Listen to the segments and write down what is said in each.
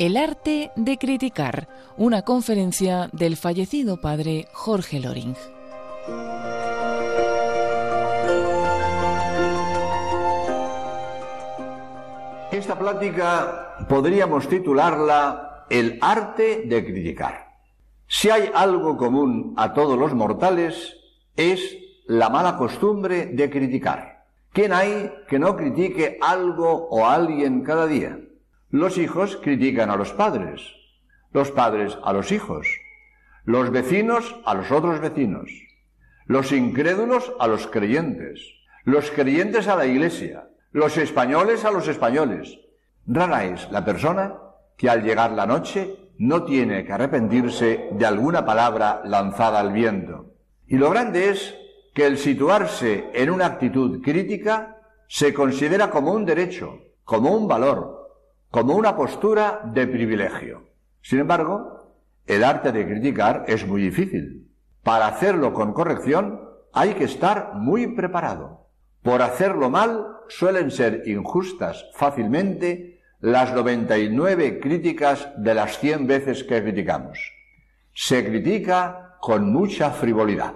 El arte de criticar, una conferencia del fallecido padre Jorge Loring. Esta plática podríamos titularla El arte de criticar. Si hay algo común a todos los mortales es la mala costumbre de criticar. ¿Quién hay que no critique algo o alguien cada día? Los hijos critican a los padres, los padres a los hijos, los vecinos a los otros vecinos, los incrédulos a los creyentes, los creyentes a la iglesia, los españoles a los españoles. Rara es la persona que al llegar la noche no tiene que arrepentirse de alguna palabra lanzada al viento. Y lo grande es que el situarse en una actitud crítica se considera como un derecho, como un valor, como una postura de privilegio. Sin embargo, el arte de criticar es muy difícil. Para hacerlo con corrección hay que estar muy preparado. Por hacerlo mal suelen ser injustas fácilmente las 99 críticas de las 100 veces que criticamos. Se critica con mucha frivolidad.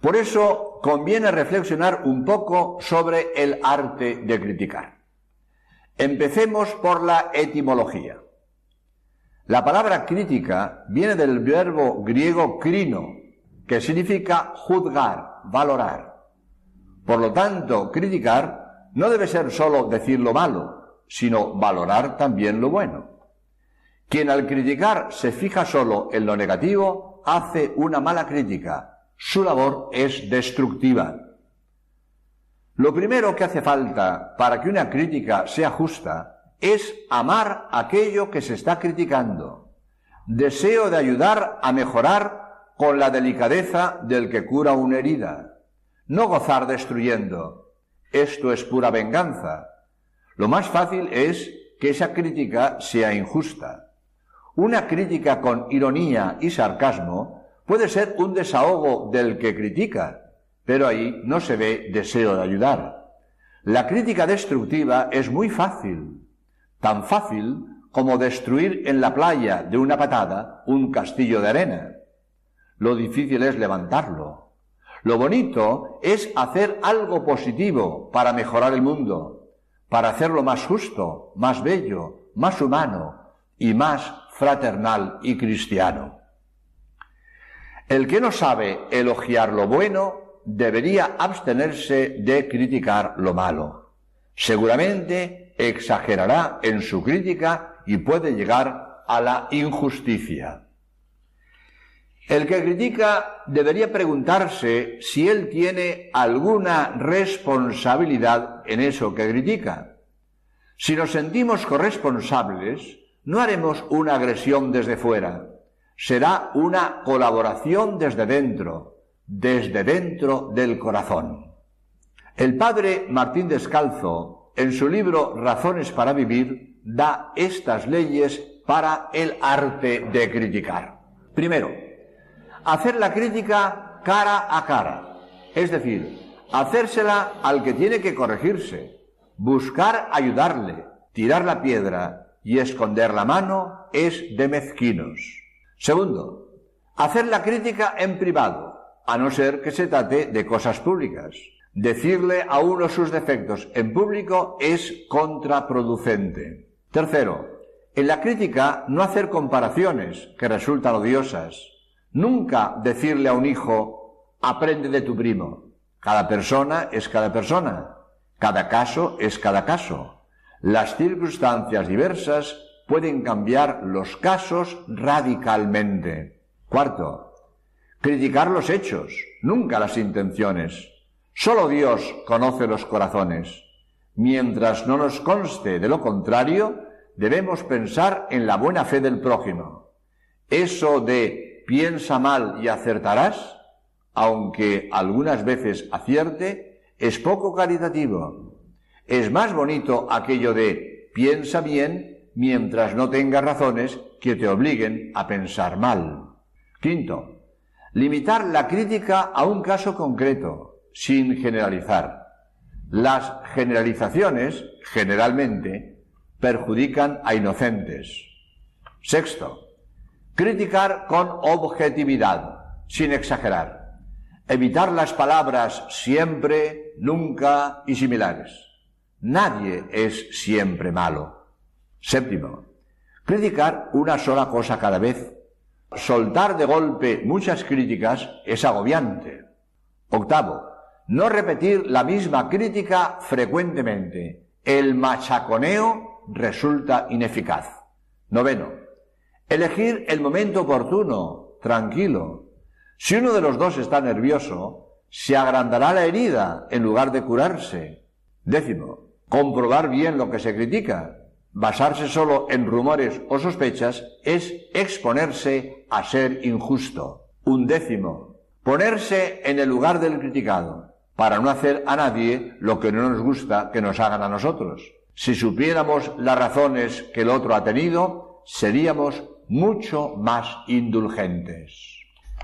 Por eso conviene reflexionar un poco sobre el arte de criticar. Empecemos por la etimología. La palabra crítica viene del verbo griego crino, que significa juzgar, valorar. Por lo tanto, criticar no debe ser solo decir lo malo, sino valorar también lo bueno. Quien al criticar se fija solo en lo negativo, hace una mala crítica. Su labor es destructiva. Lo primero que hace falta para que una crítica sea justa es amar aquello que se está criticando. Deseo de ayudar a mejorar con la delicadeza del que cura una herida. No gozar destruyendo. Esto es pura venganza. Lo más fácil es que esa crítica sea injusta. Una crítica con ironía y sarcasmo puede ser un desahogo del que critica, pero ahí no se ve deseo de ayudar. La crítica destructiva es muy fácil, tan fácil como destruir en la playa de una patada un castillo de arena. Lo difícil es levantarlo. Lo bonito es hacer algo positivo para mejorar el mundo, para hacerlo más justo, más bello, más humano y más fraternal y cristiano. El que no sabe elogiar lo bueno debería abstenerse de criticar lo malo. Seguramente exagerará en su crítica y puede llegar a la injusticia. El que critica debería preguntarse si él tiene alguna responsabilidad en eso que critica. Si nos sentimos corresponsables, no haremos una agresión desde fuera, será una colaboración desde dentro, desde dentro del corazón. El padre Martín Descalzo, en su libro Razones para Vivir, da estas leyes para el arte de criticar. Primero, hacer la crítica cara a cara, es decir, hacérsela al que tiene que corregirse, buscar ayudarle, tirar la piedra y esconder la mano es de mezquinos. Segundo, hacer la crítica en privado, a no ser que se trate de cosas públicas. Decirle a uno sus defectos en público es contraproducente. Tercero, en la crítica no hacer comparaciones que resultan odiosas. Nunca decirle a un hijo, aprende de tu primo. Cada persona es cada persona. Cada caso es cada caso. Las circunstancias diversas pueden cambiar los casos radicalmente. Cuarto, criticar los hechos, nunca las intenciones. Solo Dios conoce los corazones. Mientras no nos conste de lo contrario, debemos pensar en la buena fe del prójimo. Eso de piensa mal y acertarás, aunque algunas veces acierte, es poco caritativo. Es más bonito aquello de piensa bien mientras no tengas razones que te obliguen a pensar mal. Quinto, Limitar la crítica a un caso concreto, sin generalizar. Las generalizaciones, generalmente, perjudican a inocentes. Sexto, criticar con objetividad, sin exagerar. Evitar las palabras siempre, nunca y similares. Nadie es siempre malo. Séptimo, criticar una sola cosa cada vez. Soltar de golpe muchas críticas es agobiante. Octavo, no repetir la misma crítica frecuentemente. El machaconeo resulta ineficaz. Noveno, elegir el momento oportuno, tranquilo. Si uno de los dos está nervioso, se agrandará la herida en lugar de curarse. Décimo, comprobar bien lo que se critica. Basarse solo en rumores o sospechas es exponerse a ser injusto. Un décimo, ponerse en el lugar del criticado para no hacer a nadie lo que no nos gusta que nos hagan a nosotros. Si supiéramos las razones que el otro ha tenido, seríamos mucho más indulgentes.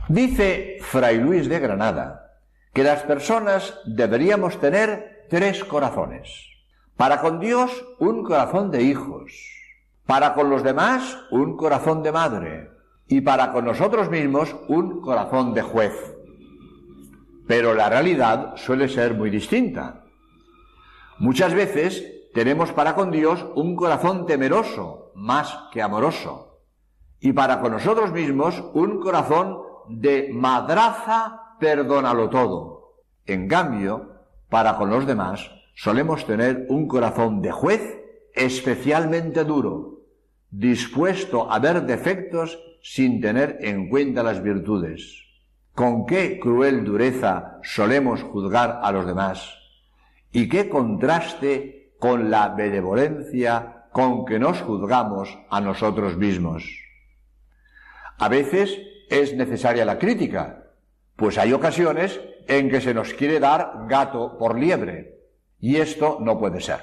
Dice Fray Luis de Granada que las personas deberíamos tener tres corazones. Para con Dios un corazón de hijos, para con los demás un corazón de madre y para con nosotros mismos un corazón de juez. Pero la realidad suele ser muy distinta. Muchas veces tenemos para con Dios un corazón temeroso más que amoroso. Y para con nosotros mismos un corazón de madraza, perdónalo todo. En cambio, para con los demás solemos tener un corazón de juez especialmente duro, dispuesto a ver defectos sin tener en cuenta las virtudes. Con qué cruel dureza solemos juzgar a los demás y qué contraste con la benevolencia con que nos juzgamos a nosotros mismos. A veces es necesaria la crítica, pues hay ocasiones en que se nos quiere dar gato por liebre, y esto no puede ser.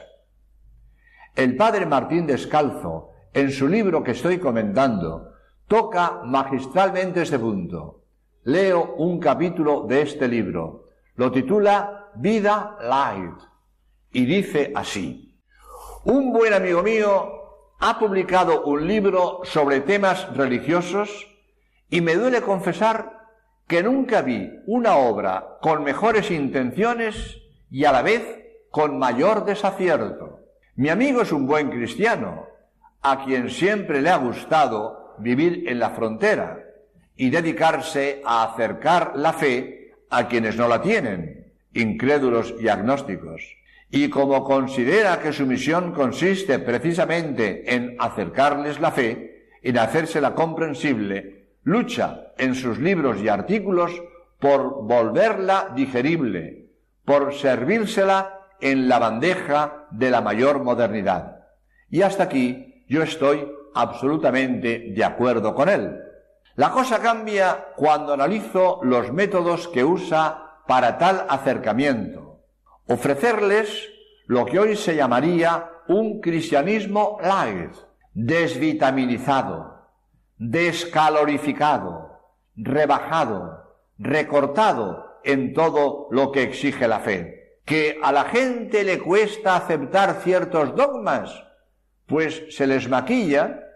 El padre Martín Descalzo, en su libro que estoy comentando, toca magistralmente este punto leo un capítulo de este libro. Lo titula Vida Light y dice así. Un buen amigo mío ha publicado un libro sobre temas religiosos y me duele confesar que nunca vi una obra con mejores intenciones y a la vez con mayor desacierto. Mi amigo es un buen cristiano, a quien siempre le ha gustado vivir en la frontera y dedicarse a acercar la fe a quienes no la tienen, incrédulos y agnósticos. Y como considera que su misión consiste precisamente en acercarles la fe, en hacérsela comprensible, lucha en sus libros y artículos por volverla digerible, por servírsela en la bandeja de la mayor modernidad. Y hasta aquí yo estoy absolutamente de acuerdo con él. La cosa cambia cuando analizo los métodos que usa para tal acercamiento. Ofrecerles lo que hoy se llamaría un cristianismo light, desvitaminizado, descalorificado, rebajado, recortado en todo lo que exige la fe. Que a la gente le cuesta aceptar ciertos dogmas, pues se les maquilla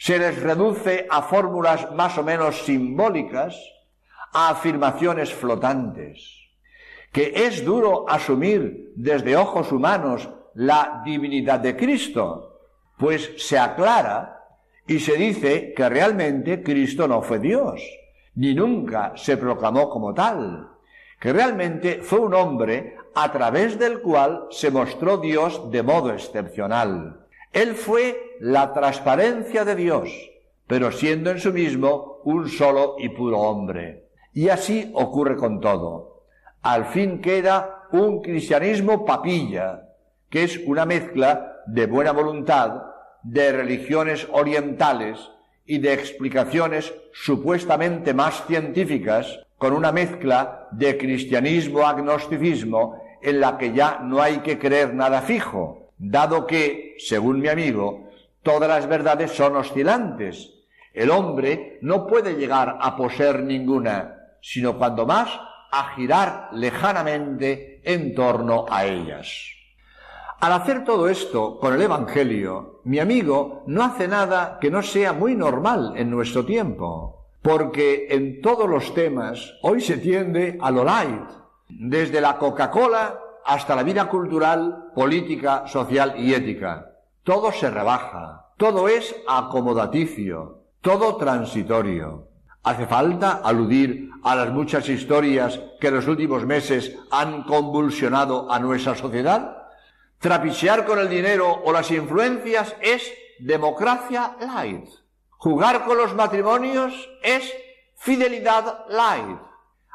se les reduce a fórmulas más o menos simbólicas, a afirmaciones flotantes, que es duro asumir desde ojos humanos la divinidad de Cristo, pues se aclara y se dice que realmente Cristo no fue Dios, ni nunca se proclamó como tal, que realmente fue un hombre a través del cual se mostró Dios de modo excepcional. Él fue la transparencia de Dios, pero siendo en sí mismo un solo y puro hombre. Y así ocurre con todo. Al fin queda un cristianismo papilla, que es una mezcla de buena voluntad, de religiones orientales y de explicaciones supuestamente más científicas, con una mezcla de cristianismo-agnosticismo en la que ya no hay que creer nada fijo, dado que, según mi amigo, todas las verdades son oscilantes. El hombre no puede llegar a poseer ninguna, sino cuando más a girar lejanamente en torno a ellas. Al hacer todo esto con el Evangelio, mi amigo no hace nada que no sea muy normal en nuestro tiempo, porque en todos los temas hoy se tiende a lo light, desde la Coca-Cola hasta la vida cultural, política, social y ética. Todo se rebaja, todo es acomodaticio, todo transitorio. ¿Hace falta aludir a las muchas historias que en los últimos meses han convulsionado a nuestra sociedad? Trapichear con el dinero o las influencias es democracia light. Jugar con los matrimonios es fidelidad light.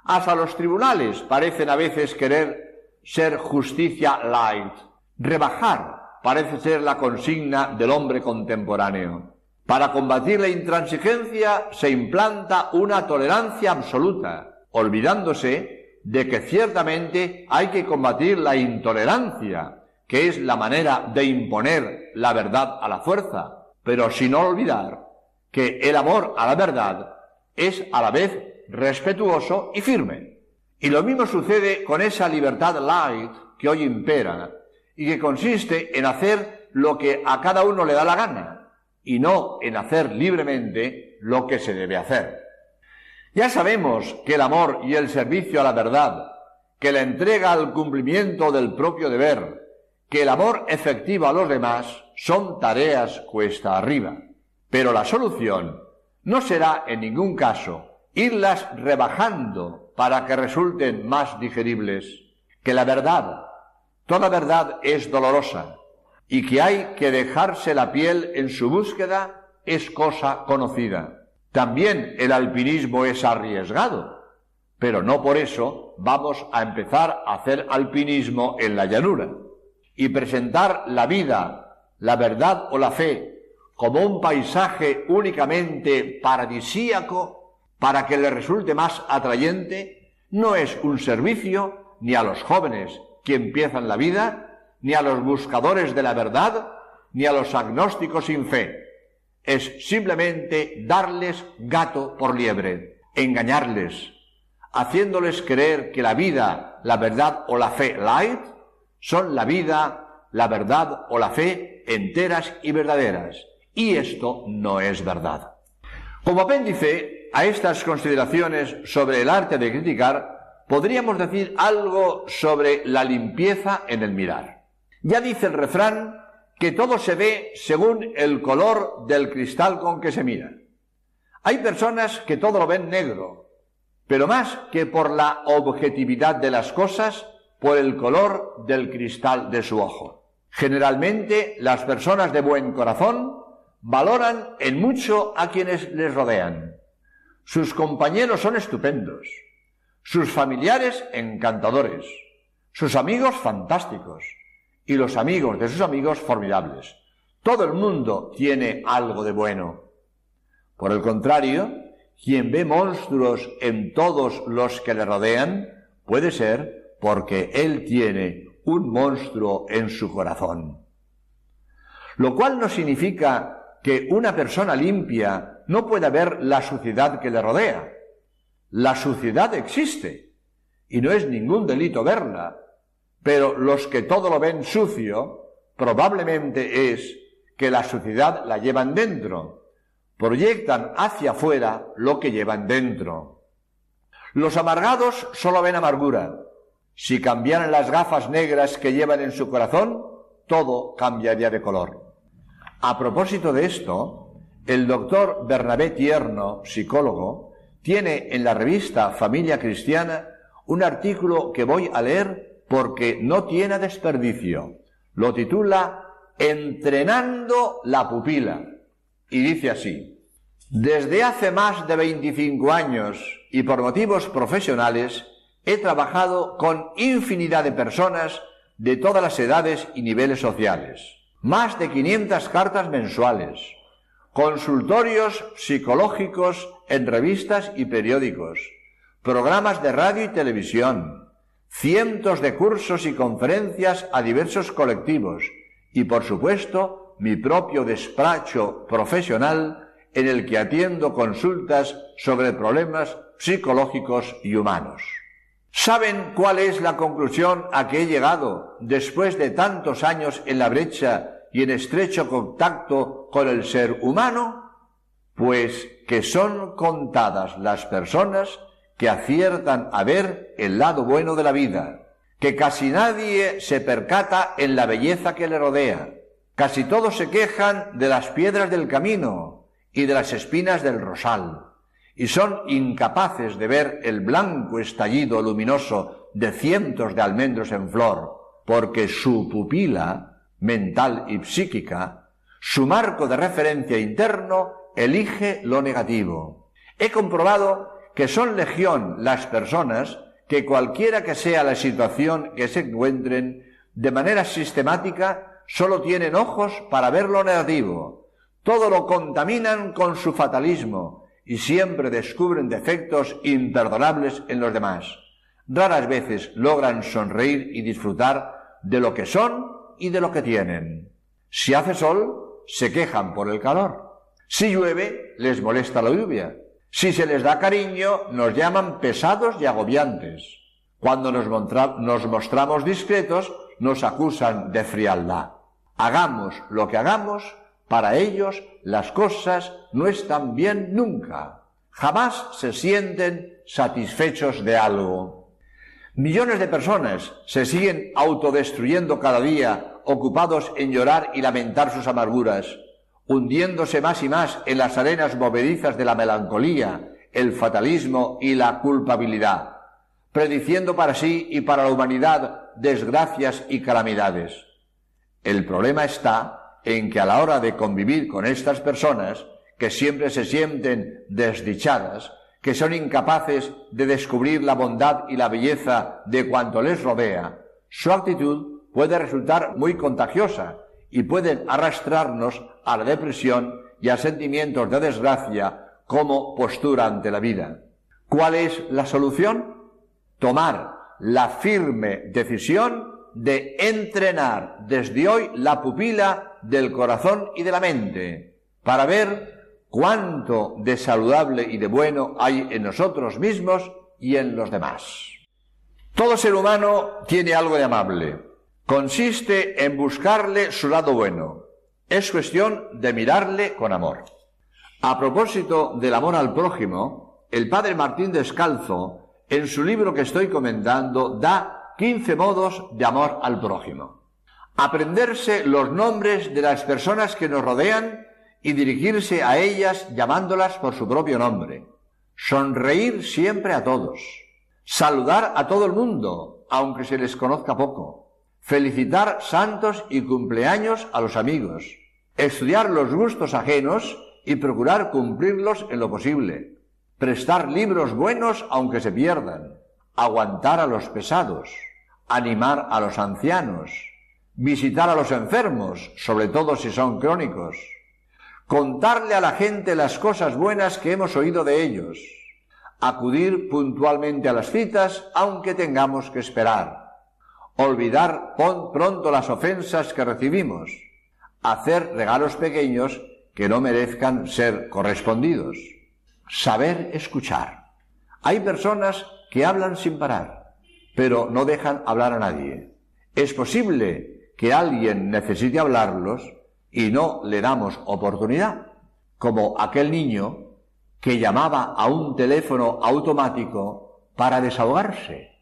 Hasta los tribunales parecen a veces querer ser justicia light. Rebajar parece ser la consigna del hombre contemporáneo. Para combatir la intransigencia se implanta una tolerancia absoluta, olvidándose de que ciertamente hay que combatir la intolerancia, que es la manera de imponer la verdad a la fuerza, pero sin olvidar que el amor a la verdad es a la vez respetuoso y firme. Y lo mismo sucede con esa libertad light que hoy impera y que consiste en hacer lo que a cada uno le da la gana, y no en hacer libremente lo que se debe hacer. Ya sabemos que el amor y el servicio a la verdad, que la entrega al cumplimiento del propio deber, que el amor efectivo a los demás son tareas cuesta arriba. Pero la solución no será en ningún caso irlas rebajando para que resulten más digeribles, que la verdad, toda verdad es dolorosa, y que hay que dejarse la piel en su búsqueda es cosa conocida. También el alpinismo es arriesgado, pero no por eso vamos a empezar a hacer alpinismo en la llanura y presentar la vida, la verdad o la fe como un paisaje únicamente paradisíaco para que le resulte más atrayente, no es un servicio ni a los jóvenes que empiezan la vida, ni a los buscadores de la verdad, ni a los agnósticos sin fe. Es simplemente darles gato por liebre, engañarles, haciéndoles creer que la vida, la verdad o la fe light son la vida, la verdad o la fe enteras y verdaderas. Y esto no es verdad. Como apéndice a estas consideraciones sobre el arte de criticar, podríamos decir algo sobre la limpieza en el mirar. Ya dice el refrán que todo se ve según el color del cristal con que se mira. Hay personas que todo lo ven negro, pero más que por la objetividad de las cosas, por el color del cristal de su ojo. Generalmente las personas de buen corazón valoran en mucho a quienes les rodean. Sus compañeros son estupendos, sus familiares encantadores, sus amigos fantásticos, y los amigos de sus amigos formidables. Todo el mundo tiene algo de bueno. Por el contrario, quien ve monstruos en todos los que le rodean, puede ser porque él tiene un monstruo en su corazón. Lo cual no significa que una persona limpia no pueda ver la suciedad que le rodea. La suciedad existe y no es ningún delito verla, pero los que todo lo ven sucio, probablemente es que la suciedad la llevan dentro, proyectan hacia afuera lo que llevan dentro. Los amargados solo ven amargura. Si cambiaran las gafas negras que llevan en su corazón, todo cambiaría de color. A propósito de esto, el doctor Bernabé Tierno, psicólogo, tiene en la revista Familia Cristiana un artículo que voy a leer porque no tiene desperdicio. Lo titula Entrenando la pupila. Y dice así, desde hace más de 25 años y por motivos profesionales, he trabajado con infinidad de personas de todas las edades y niveles sociales. Más de 500 cartas mensuales, consultorios psicológicos en revistas y periódicos, programas de radio y televisión, cientos de cursos y conferencias a diversos colectivos y, por supuesto, mi propio despacho profesional en el que atiendo consultas sobre problemas psicológicos y humanos. ¿Saben cuál es la conclusión a que he llegado después de tantos años en la brecha y en estrecho contacto con el ser humano? Pues que son contadas las personas que aciertan a ver el lado bueno de la vida, que casi nadie se percata en la belleza que le rodea, casi todos se quejan de las piedras del camino y de las espinas del rosal, y son incapaces de ver el blanco estallido luminoso de cientos de almendros en flor, porque su pupila, mental y psíquica, su marco de referencia interno, elige lo negativo. He comprobado que son legión las personas que cualquiera que sea la situación que se encuentren, de manera sistemática, solo tienen ojos para ver lo negativo. Todo lo contaminan con su fatalismo y siempre descubren defectos imperdonables en los demás. Raras veces logran sonreír y disfrutar de lo que son y de lo que tienen. Si hace sol, se quejan por el calor. Si llueve, les molesta la lluvia. Si se les da cariño, nos llaman pesados y agobiantes. Cuando nos, mostramos discretos, nos acusan de frialdad. Hagamos lo que hagamos, para ellos las cosas no están bien nunca. Jamás se sienten satisfechos de algo. Millones de personas se siguen autodestruyendo cada día, ocupados en llorar y lamentar sus amarguras hundiéndose más y más en las arenas movedizas de la melancolía, el fatalismo y la culpabilidad, prediciendo para sí y para la humanidad desgracias y calamidades. El problema está en que a la hora de convivir con estas personas, que siempre se sienten desdichadas, que son incapaces de descubrir la bondad y la belleza de cuanto les rodea, su actitud puede resultar muy contagiosa y pueden arrastrarnos a la depresión y a sentimientos de desgracia como postura ante la vida. ¿Cuál es la solución? Tomar la firme decisión de entrenar desde hoy la pupila del corazón y de la mente para ver cuánto de saludable y de bueno hay en nosotros mismos y en los demás. Todo ser humano tiene algo de amable, consiste en buscarle su lado bueno. Es cuestión de mirarle con amor. A propósito del amor al prójimo, el padre Martín Descalzo, en su libro que estoy comentando, da 15 modos de amor al prójimo. Aprenderse los nombres de las personas que nos rodean y dirigirse a ellas llamándolas por su propio nombre. Sonreír siempre a todos. Saludar a todo el mundo, aunque se les conozca poco. Felicitar santos y cumpleaños a los amigos, estudiar los gustos ajenos y procurar cumplirlos en lo posible, prestar libros buenos aunque se pierdan, aguantar a los pesados, animar a los ancianos, visitar a los enfermos, sobre todo si son crónicos, contarle a la gente las cosas buenas que hemos oído de ellos, acudir puntualmente a las citas aunque tengamos que esperar, olvidar pronto las ofensas que recibimos, hacer regalos pequeños que no merezcan ser correspondidos, saber escuchar. Hay personas que hablan sin parar, pero no dejan hablar a nadie. Es posible que alguien necesite hablarlos y no le damos oportunidad, como aquel niño que llamaba a un teléfono automático para desahogarse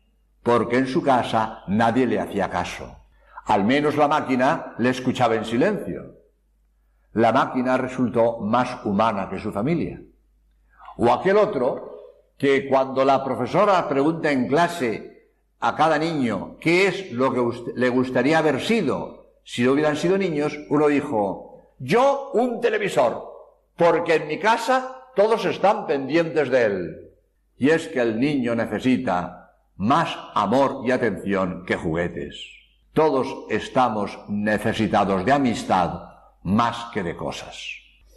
porque en su casa nadie le hacía caso. Al menos la máquina le escuchaba en silencio. La máquina resultó más humana que su familia. O aquel otro que cuando la profesora pregunta en clase a cada niño qué es lo que le gustaría haber sido si hubieran sido niños, uno dijo, yo un televisor, porque en mi casa todos están pendientes de él. Y es que el niño necesita más amor y atención que juguetes. Todos estamos necesitados de amistad más que de cosas.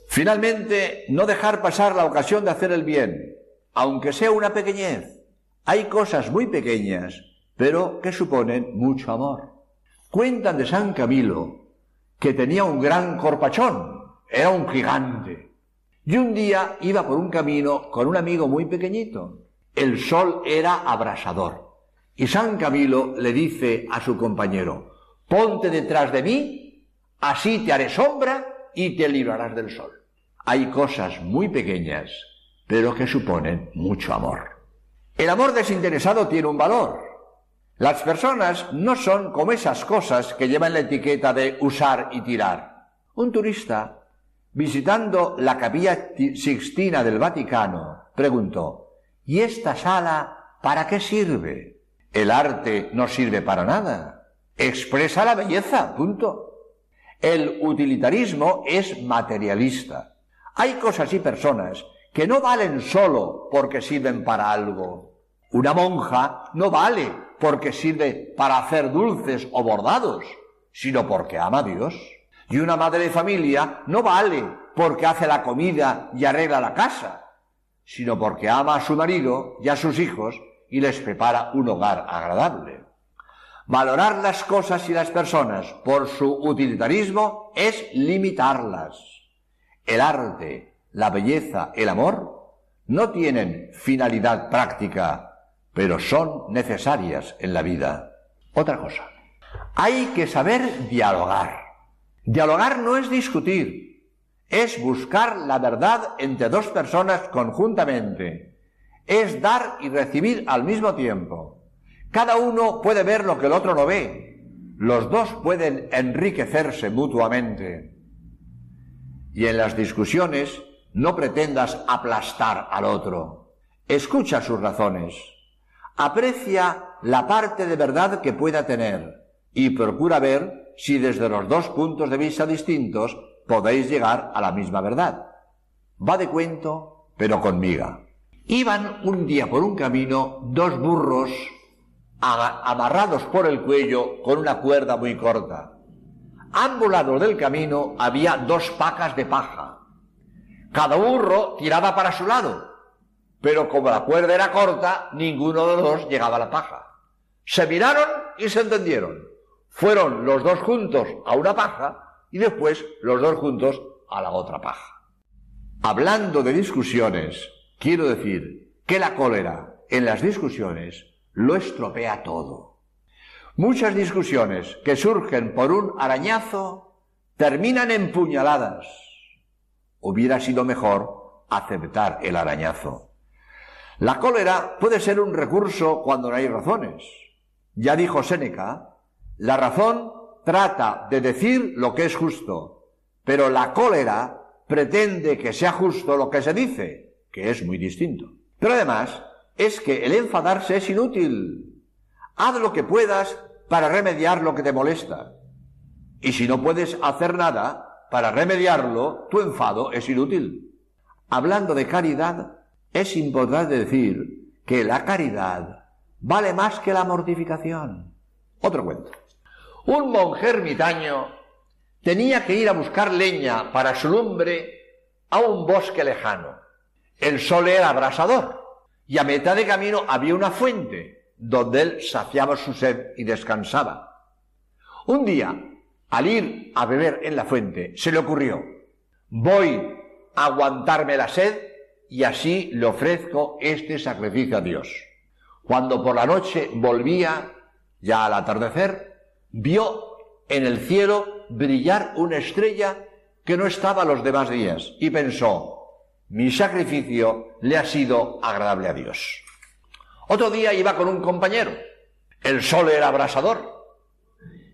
Finalmente, no dejar pasar la ocasión de hacer el bien, aunque sea una pequeñez. Hay cosas muy pequeñas, pero que suponen mucho amor. Cuentan de San Camilo que tenía un gran corpachón, era un gigante. Y un día iba por un camino con un amigo muy pequeñito, el sol era abrasador Y San Camilo le dice a su compañero, ponte detrás de mí, así te haré sombra y te librarás del sol. Hay cosas muy pequeñas, pero que suponen mucho amor. El amor desinteresado tiene un valor. Las personas no son como esas cosas que llevan la etiqueta de usar y tirar. Un turista, visitando la capilla sixtina del Vaticano, preguntó, ¿y esta sala para qué sirve? El arte no sirve para nada. Expresa la belleza, punto. El utilitarismo es materialista. Hay cosas y personas que no valen solo porque sirven para algo. Una monja no vale porque sirve para hacer dulces o bordados, sino porque ama a Dios. Y una madre de familia no vale porque hace la comida y arregla la casa, sino porque ama a su marido y a sus hijos y les prepara un hogar agradable. Valorar las cosas y las personas por su utilitarismo es limitarlas. El arte, la belleza, el amor, no tienen finalidad práctica, pero son necesarias en la vida. Otra cosa, hay que saber dialogar. Dialogar no es discutir, es buscar la verdad entre dos personas conjuntamente, es dar y recibir al mismo tiempo. Cada uno puede ver lo que el otro no ve, los dos pueden enriquecerse mutuamente. Y en las discusiones no pretendas aplastar al otro. Escucha sus razones. Aprecia la parte de verdad que pueda tener y procura ver si desde los dos puntos de vista distintos podéis llegar a la misma verdad. Va de cuento, pero con miga. Iban un día por un camino dos burros amarrados por el cuello con una cuerda muy corta. A ambos lados del camino había dos pacas de paja cada burro tiraba para su lado, pero como la cuerda era corta, ninguno de los dos llegaba a la paja. Se miraron y se entendieron. Fueron los dos juntos a una paja y después los dos juntos a la otra paja. Hablando de discusiones, quiero decir que la cólera en las discusiones lo estropea todo. Muchas discusiones que surgen por un arañazo terminan en puñaladas hubiera sido mejor aceptar el arañazo. La cólera puede ser un recurso cuando no hay razones. Ya dijo Séneca, la razón trata de decir lo que es justo, pero la cólera pretende que sea justo lo que se dice, que es muy distinto. Pero además, es que el enfadarse es inútil. Haz lo que puedas para remediar lo que te molesta. Y si no puedes hacer nada, para remediarlo, tu enfado es inútil. Hablando de caridad, es importante decir que la caridad vale más que la mortificación. Otro cuento. Un monje ermitaño tenía que ir a buscar leña para su lumbre a un bosque lejano. El sol era abrasador y a mitad de camino había una fuente donde él saciaba su sed y descansaba. Un día al ir a beber en la fuente, se le ocurrió, voy a aguantarme la sed y así le ofrezco este sacrificio a Dios. Cuando por la noche volvía, ya al atardecer, vio en el cielo brillar una estrella que no estaba los demás días y pensó, mi sacrificio le ha sido agradable a Dios. Otro día iba con un compañero. El sol era abrasador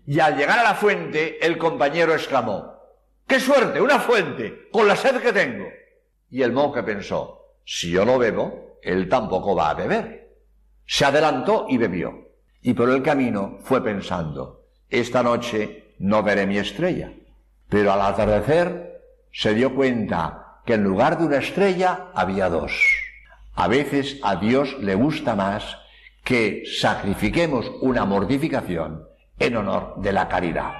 y al llegar a la fuente, el compañero exclamó, ¡Qué suerte! ¡Una fuente! ¡Con la sed que tengo! Y el monje pensó, si yo no bebo, él tampoco va a beber. Se adelantó y bebió. Y por el camino fue pensando, esta noche no veré mi estrella. Pero al atardecer se dio cuenta que en lugar de una estrella había dos. A veces a Dios le gusta más que sacrifiquemos una mortificación en honor de la caridad.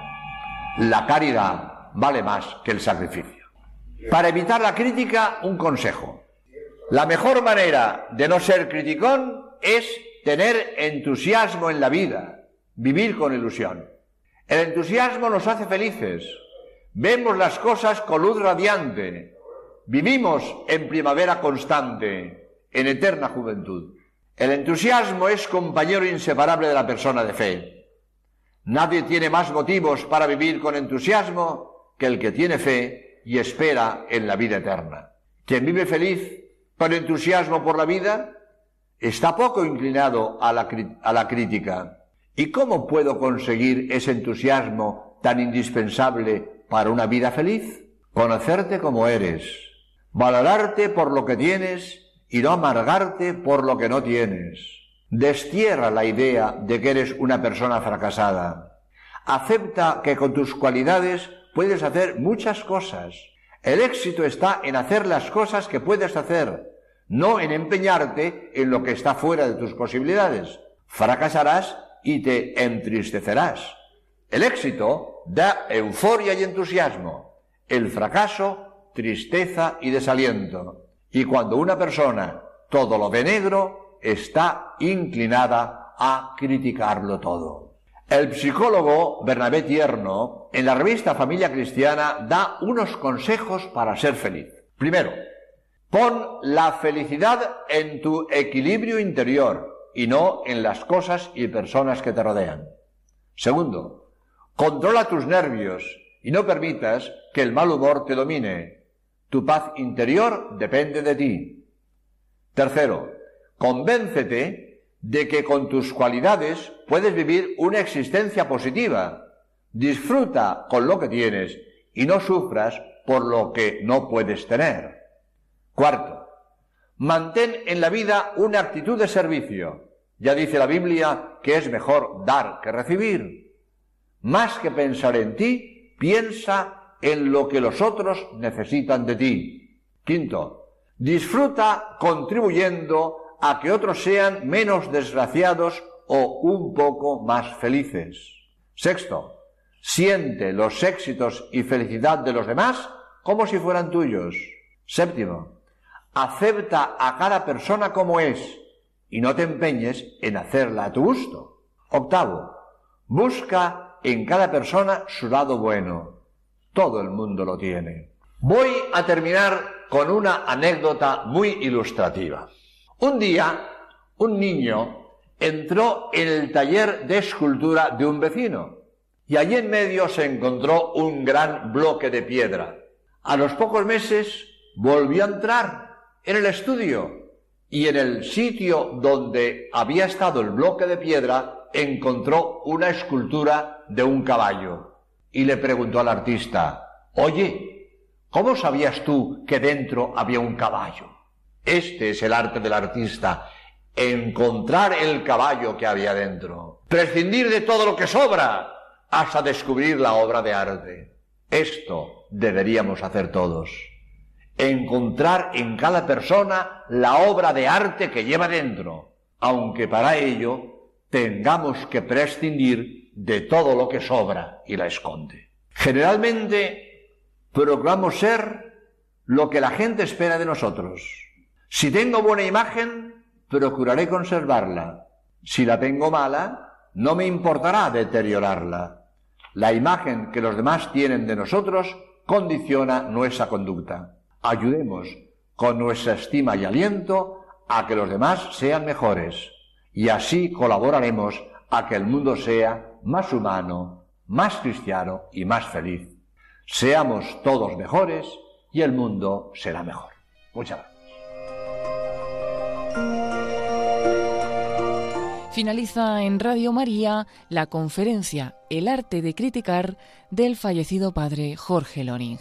La caridad vale más que el sacrificio. Para evitar la crítica, un consejo. La mejor manera de no ser criticón es tener entusiasmo en la vida, vivir con ilusión. El entusiasmo nos hace felices. Vemos las cosas con luz radiante. Vivimos en primavera constante, en eterna juventud. El entusiasmo es compañero inseparable de la persona de fe. Nadie tiene más motivos para vivir con entusiasmo que el que tiene fe y espera en la vida eterna. Quien vive feliz con entusiasmo por la vida está poco inclinado a la, a la crítica. ¿Y cómo puedo conseguir ese entusiasmo tan indispensable para una vida feliz? Conocerte como eres, valorarte por lo que tienes y no amargarte por lo que no tienes. Destierra la idea de que eres una persona fracasada. Acepta que con tus cualidades puedes hacer muchas cosas. El éxito está en hacer las cosas que puedes hacer, no en empeñarte en lo que está fuera de tus posibilidades. Fracasarás y te entristecerás. El éxito da euforia y entusiasmo. El fracaso, tristeza y desaliento. Y cuando una persona todo lo ve negro, está inclinada a criticarlo todo. El psicólogo Bernabé Tierno, en la revista Familia Cristiana, da unos consejos para ser feliz. Primero, pon la felicidad en tu equilibrio interior y no en las cosas y personas que te rodean. Segundo, controla tus nervios y no permitas que el mal humor te domine. Tu paz interior depende de ti. Tercero, convéncete de que con tus cualidades puedes vivir una existencia positiva. Disfruta con lo que tienes y no sufras por lo que no puedes tener. Cuarto, mantén en la vida una actitud de servicio. Ya dice la Biblia que es mejor dar que recibir. Más que pensar en ti, piensa en lo que los otros necesitan de ti. Quinto, disfruta contribuyendo a que otros sean menos desgraciados o un poco más felices. Sexto, siente los éxitos y felicidad de los demás como si fueran tuyos. Séptimo, acepta a cada persona como es y no te empeñes en hacerla a tu gusto. Octavo, busca en cada persona su lado bueno. Todo el mundo lo tiene. Voy a terminar con una anécdota muy ilustrativa. Un día, un niño entró en el taller de escultura de un vecino y allí en medio se encontró un gran bloque de piedra. A los pocos meses volvió a entrar en el estudio y en el sitio donde había estado el bloque de piedra encontró una escultura de un caballo y le preguntó al artista, oye, ¿cómo sabías tú que dentro había un caballo? Este es el arte del artista, encontrar el caballo que había dentro, prescindir de todo lo que sobra hasta descubrir la obra de arte. Esto deberíamos hacer todos. Encontrar en cada persona la obra de arte que lleva dentro, aunque para ello tengamos que prescindir de todo lo que sobra y la esconde. Generalmente procuramos ser lo que la gente espera de nosotros. Si tengo buena imagen, procuraré conservarla. Si la tengo mala, no me importará deteriorarla. La imagen que los demás tienen de nosotros condiciona nuestra conducta. Ayudemos con nuestra estima y aliento a que los demás sean mejores y así colaboraremos a que el mundo sea más humano, más cristiano y más feliz. Seamos todos mejores y el mundo será mejor. Muchas gracias. Finaliza en Radio María la conferencia El arte de criticar del fallecido padre Jorge Loring.